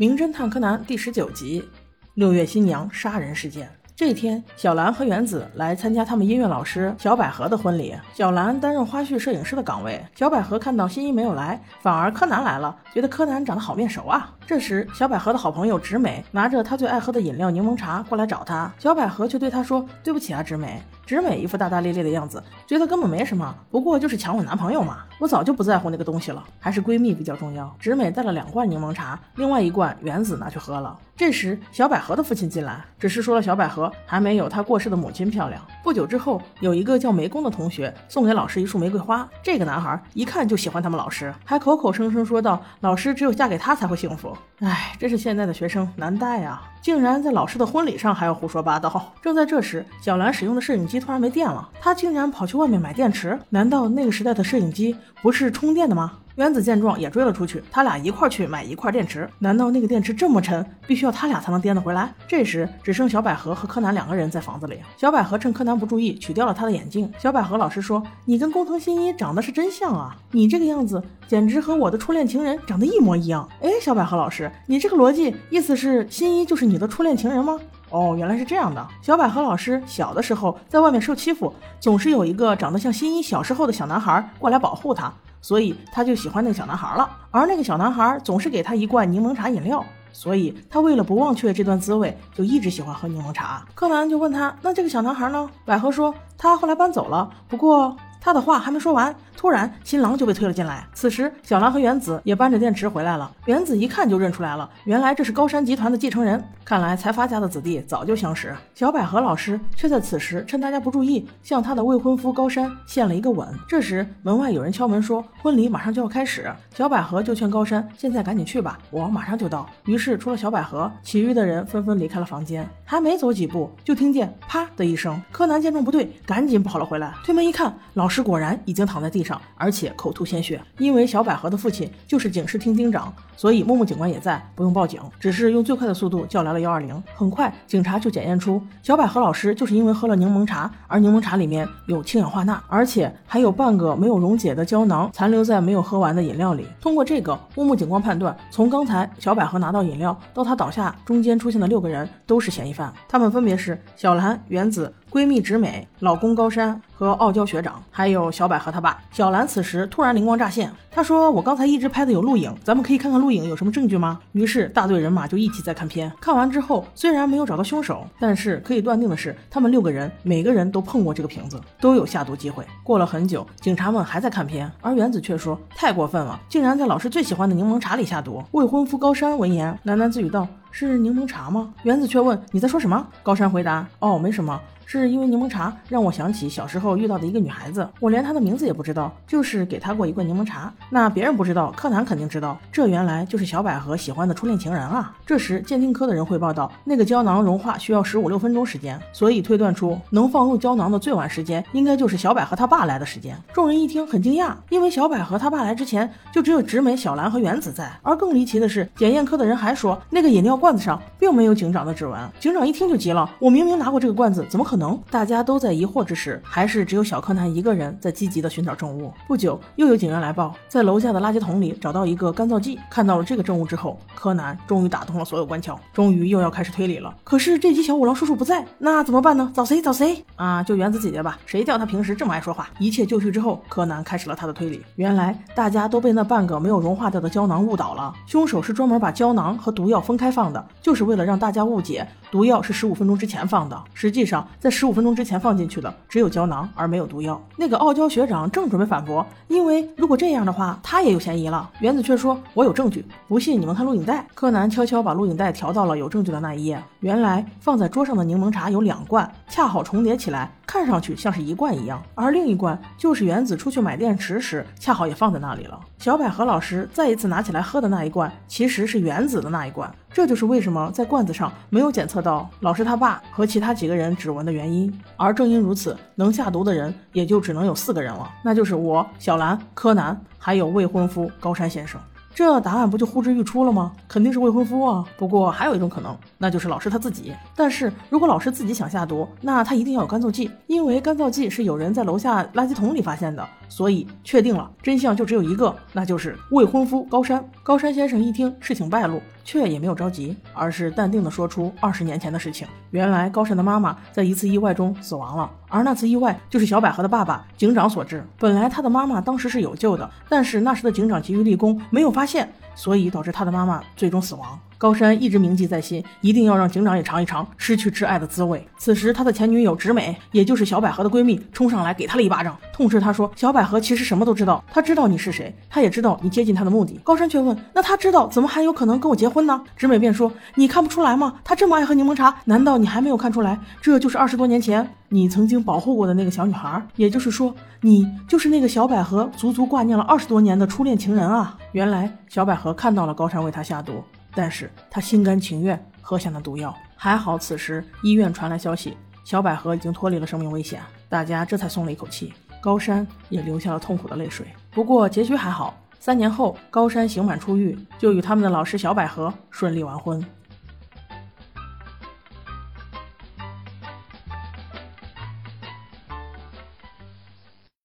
名侦探柯南》第十九集：六月新娘杀人事件。这天，小兰和原子来参加他们音乐老师小百合的婚礼。小兰担任花絮摄影师的岗位。小百合看到新一没有来，反而柯南来了，觉得柯南长得好面熟啊。这时，小百合的好朋友直美拿着她最爱喝的饮料柠檬茶过来找她，小百合却对她说：“对不起啊，直美。”直美一副大大咧咧的样子，觉得根本没什么，不过就是抢我男朋友嘛。我早就不在乎那个东西了，还是闺蜜比较重要。直美带了两罐柠檬茶，另外一罐原子拿去喝了。这时，小百合的父亲进来，只是说了小百合还没有她过世的母亲漂亮。不久之后，有一个叫梅宫的同学送给老师一束玫瑰花，这个男孩一看就喜欢他们老师，还口口声声说道：“老师只有嫁给他才会幸福。”哎，真是现在的学生难带啊！竟然在老师的婚礼上还要胡说八道。正在这时，小兰使用的摄影机突然没电了，他竟然跑去外面买电池。难道那个时代的摄影机不是充电的吗？原子见状也追了出去，他俩一块去买一块电池。难道那个电池这么沉，必须要他俩才能颠得回来？这时只剩小百合和柯南两个人在房子里。小百合趁柯南不注意，取掉了他的眼镜。小百合老师说：“你跟工藤新一长得是真像啊，你这个样子简直和我的初恋情人长得一模一样。”哎，小百合老师，你这个逻辑意思是新一就是你的初恋情人吗？哦，原来是这样的。小百合老师小的时候在外面受欺负，总是有一个长得像新一小时候的小男孩过来保护他。所以他就喜欢那个小男孩了，而那个小男孩总是给他一罐柠檬茶饮料，所以他为了不忘却这段滋味，就一直喜欢喝柠檬茶。柯南就问他：“那这个小男孩呢？”百合说：“他后来搬走了，不过……”他的话还没说完，突然新郎就被推了进来。此时，小兰和原子也搬着电池回来了。原子一看就认出来了，原来这是高山集团的继承人。看来财阀家的子弟早就相识。小百合老师却在此时趁大家不注意，向他的未婚夫高山献了一个吻。这时，门外有人敲门说婚礼马上就要开始。小百合就劝高山现在赶紧去吧，我马上就到。于是，除了小百合，其余的人纷纷离开了房间。还没走几步，就听见啪的一声。柯南见状不对，赶紧跑了回来，推门一看，老。老师果然已经躺在地上，而且口吐鲜血。因为小百合的父亲就是警视厅厅长，所以木木警官也在，不用报警，只是用最快的速度叫来了幺二零。很快，警察就检验出小百合老师就是因为喝了柠檬茶，而柠檬茶里面有氢氧化钠，而且还有半个没有溶解的胶囊残留在没有喝完的饮料里。通过这个，木木警官判断，从刚才小百合拿到饮料到她倒下中间出现的六个人都是嫌疑犯，他们分别是小兰、原子。闺蜜直美、老公高山和傲娇学长，还有小百合他爸小兰。此时突然灵光乍现，他说：“我刚才一直拍的有录影，咱们可以看看录影有什么证据吗？”于是大队人马就一起在看片。看完之后，虽然没有找到凶手，但是可以断定的是，他们六个人每个人都碰过这个瓶子，都有下毒机会。过了很久，警察们还在看片，而原子却说：“太过分了，竟然在老师最喜欢的柠檬茶里下毒。”未婚夫高山闻言喃喃自语道：“是柠檬茶吗？”原子却问：“你在说什么？”高山回答：“哦，没什么。”是因为柠檬茶让我想起小时候遇到的一个女孩子，我连她的名字也不知道，就是给她过一罐柠檬茶。那别人不知道，柯南肯定知道，这原来就是小百合喜欢的初恋情人啊。这时鉴定科的人汇报道，那个胶囊融化需要十五六分钟时间，所以推断出能放入胶囊的最晚时间应该就是小百合他爸来的时间。众人一听很惊讶，因为小百合他爸来之前就只有直美、小兰和原子在。而更离奇的是，检验科的人还说那个饮料罐子上并没有警长的指纹。警长一听就急了，我明明拿过这个罐子，怎么可能？能，大家都在疑惑之时，还是只有小柯南一个人在积极的寻找证物。不久，又有警员来报，在楼下的垃圾桶里找到一个干燥剂。看到了这个证物之后，柯南终于打通了所有关窍，终于又要开始推理了。可是这集小五郎叔叔不在，那怎么办呢？找谁？找谁啊？就原子姐姐吧，谁叫她平时这么爱说话？一切就绪之后，柯南开始了他的推理。原来大家都被那半个没有融化掉的胶囊误导了，凶手是专门把胶囊和毒药分开放的，就是为了让大家误解毒药是十五分钟之前放的。实际上在十五分钟之前放进去的只有胶囊，而没有毒药。那个傲娇学长正准备反驳，因为如果这样的话，他也有嫌疑了。原子却说：“我有证据，不信你们看录影带。”柯南悄悄把录影带调到了有证据的那一页。原来放在桌上的柠檬茶有两罐，恰好重叠起来。看上去像是一罐一样，而另一罐就是原子出去买电池时，恰好也放在那里了。小百合老师再一次拿起来喝的那一罐，其实是原子的那一罐。这就是为什么在罐子上没有检测到老师他爸和其他几个人指纹的原原因。而正因如此，能下毒的人也就只能有四个人了，那就是我、小兰、柯南，还有未婚夫高山先生。这答案不就呼之欲出了吗？肯定是未婚夫啊。不过还有一种可能，那就是老师他自己。但是如果老师自己想下毒，那他一定要有干燥剂，因为干燥剂是有人在楼下垃圾桶里发现的，所以确定了真相就只有一个，那就是未婚夫高山。高山先生一听事情败露，却也没有着急，而是淡定地说出二十年前的事情。原来高山的妈妈在一次意外中死亡了，而那次意外就是小百合的爸爸警长所致。本来他的妈妈当时是有救的，但是那时的警长急于立功，没有发现，所以导致他的妈妈最终死亡。高山一直铭记在心，一定要让警长也尝一尝失去挚爱的滋味。此时，他的前女友直美，也就是小百合的闺蜜，冲上来给他了一巴掌，痛斥他说：“小百合其实什么都知道，她知道你是谁，她也知道你接近她的目的。”高山却问：“那她知道，怎么还有可能跟我结婚呢？”直美便说：“你看不出来吗？她这么爱喝柠檬茶，难道你还没有看出来？这就是二十多年前你曾经保护过的那个小女孩，也就是说，你就是那个小百合足足挂念了二十多年的初恋情人啊！”原来，小百合看到了高山为她下毒。但是他心甘情愿喝下那毒药，还好此时医院传来消息，小百合已经脱离了生命危险，大家这才松了一口气。高山也流下了痛苦的泪水。不过结局还好，三年后高山刑满出狱，就与他们的老师小百合顺利完婚。